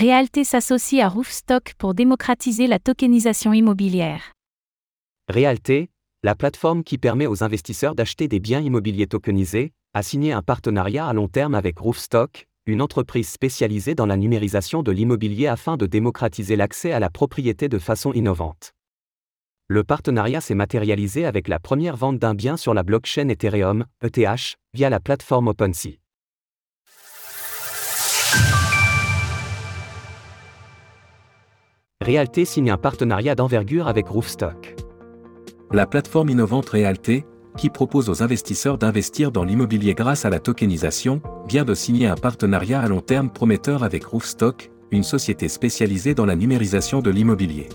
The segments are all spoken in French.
Realté s'associe à Roofstock pour démocratiser la tokenisation immobilière. Realté, la plateforme qui permet aux investisseurs d'acheter des biens immobiliers tokenisés, a signé un partenariat à long terme avec Roofstock, une entreprise spécialisée dans la numérisation de l'immobilier afin de démocratiser l'accès à la propriété de façon innovante. Le partenariat s'est matérialisé avec la première vente d'un bien sur la blockchain Ethereum, ETH, via la plateforme OpenSea. Realté signe un partenariat d'envergure avec Roofstock. La plateforme innovante Realté, qui propose aux investisseurs d'investir dans l'immobilier grâce à la tokenisation, vient de signer un partenariat à long terme prometteur avec Roofstock, une société spécialisée dans la numérisation de l'immobilier.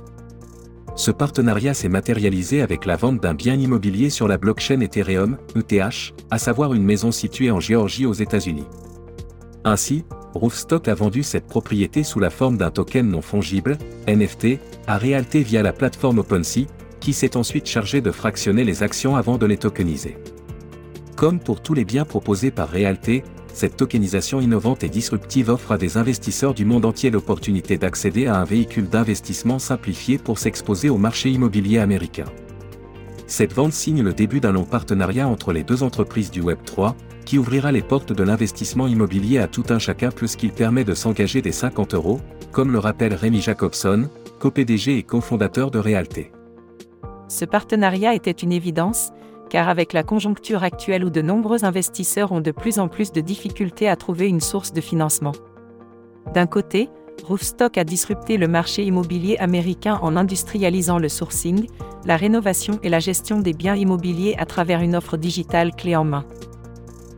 Ce partenariat s'est matérialisé avec la vente d'un bien immobilier sur la blockchain Ethereum, ETH, à savoir une maison située en Géorgie aux États-Unis. Ainsi, Roofstock a vendu cette propriété sous la forme d'un token non fongible, NFT, à Realté via la plateforme OpenSea, qui s'est ensuite chargé de fractionner les actions avant de les tokeniser. Comme pour tous les biens proposés par Realté, cette tokenisation innovante et disruptive offre à des investisseurs du monde entier l'opportunité d'accéder à un véhicule d'investissement simplifié pour s'exposer au marché immobilier américain. Cette vente signe le début d'un long partenariat entre les deux entreprises du Web3, qui ouvrira les portes de l'investissement immobilier à tout un chacun plus qu'il permet de s'engager des 50 euros, comme le rappelle Rémi Jacobson, co-PDG et cofondateur de Realté. Ce partenariat était une évidence, car avec la conjoncture actuelle où de nombreux investisseurs ont de plus en plus de difficultés à trouver une source de financement. D'un côté, Roofstock a disrupté le marché immobilier américain en industrialisant le sourcing, la rénovation et la gestion des biens immobiliers à travers une offre digitale clé en main.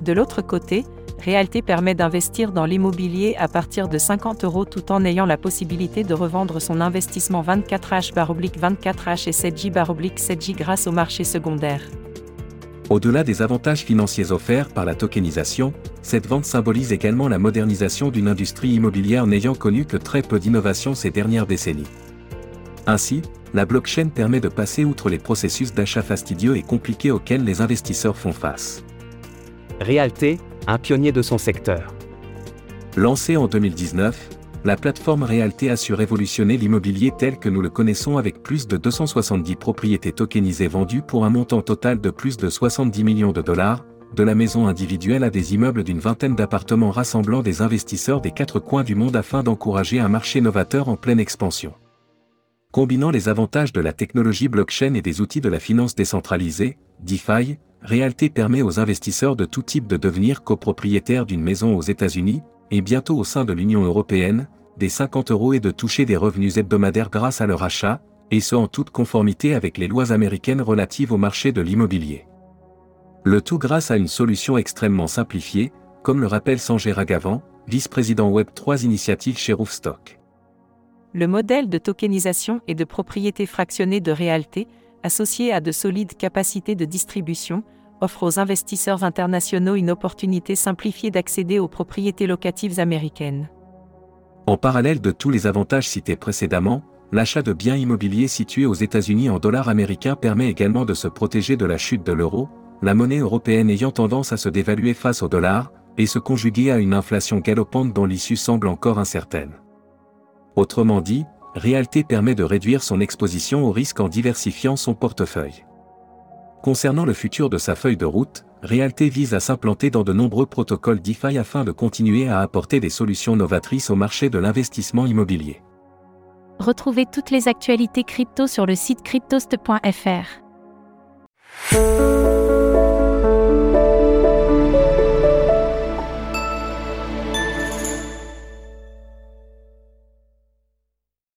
De l'autre côté, Realté permet d'investir dans l'immobilier à partir de 50 euros tout en ayant la possibilité de revendre son investissement 24H-24H et 7J-7J grâce au marché secondaire. Au-delà des avantages financiers offerts par la tokenisation, cette vente symbolise également la modernisation d'une industrie immobilière n'ayant connu que très peu d'innovation ces dernières décennies. Ainsi, la blockchain permet de passer outre les processus d'achat fastidieux et compliqués auxquels les investisseurs font face. Realté, un pionnier de son secteur. Lancée en 2019, la plateforme Realté a su révolutionner l'immobilier tel que nous le connaissons avec plus de 270 propriétés tokenisées vendues pour un montant total de plus de 70 millions de dollars, de la maison individuelle à des immeubles d'une vingtaine d'appartements rassemblant des investisseurs des quatre coins du monde afin d'encourager un marché novateur en pleine expansion. Combinant les avantages de la technologie blockchain et des outils de la finance décentralisée, DeFi, Realté permet aux investisseurs de tout type de devenir copropriétaires d'une maison aux États-Unis, et bientôt au sein de l'Union européenne, des 50 euros et de toucher des revenus hebdomadaires grâce à leur achat, et ce en toute conformité avec les lois américaines relatives au marché de l'immobilier. Le tout grâce à une solution extrêmement simplifiée, comme le rappelle Sanjay Ragavan, vice-président Web3 Initiative chez Roofstock. Le modèle de tokenisation et de propriété fractionnée de Realté associé à de solides capacités de distribution, offre aux investisseurs internationaux une opportunité simplifiée d'accéder aux propriétés locatives américaines. En parallèle de tous les avantages cités précédemment, l'achat de biens immobiliers situés aux États-Unis en dollars américains permet également de se protéger de la chute de l'euro, la monnaie européenne ayant tendance à se dévaluer face au dollar, et se conjuguer à une inflation galopante dont l'issue semble encore incertaine. Autrement dit, Realté permet de réduire son exposition au risque en diversifiant son portefeuille. Concernant le futur de sa feuille de route, Realté vise à s'implanter dans de nombreux protocoles DeFi afin de continuer à apporter des solutions novatrices au marché de l'investissement immobilier. Retrouvez toutes les actualités crypto sur le site cryptost.fr.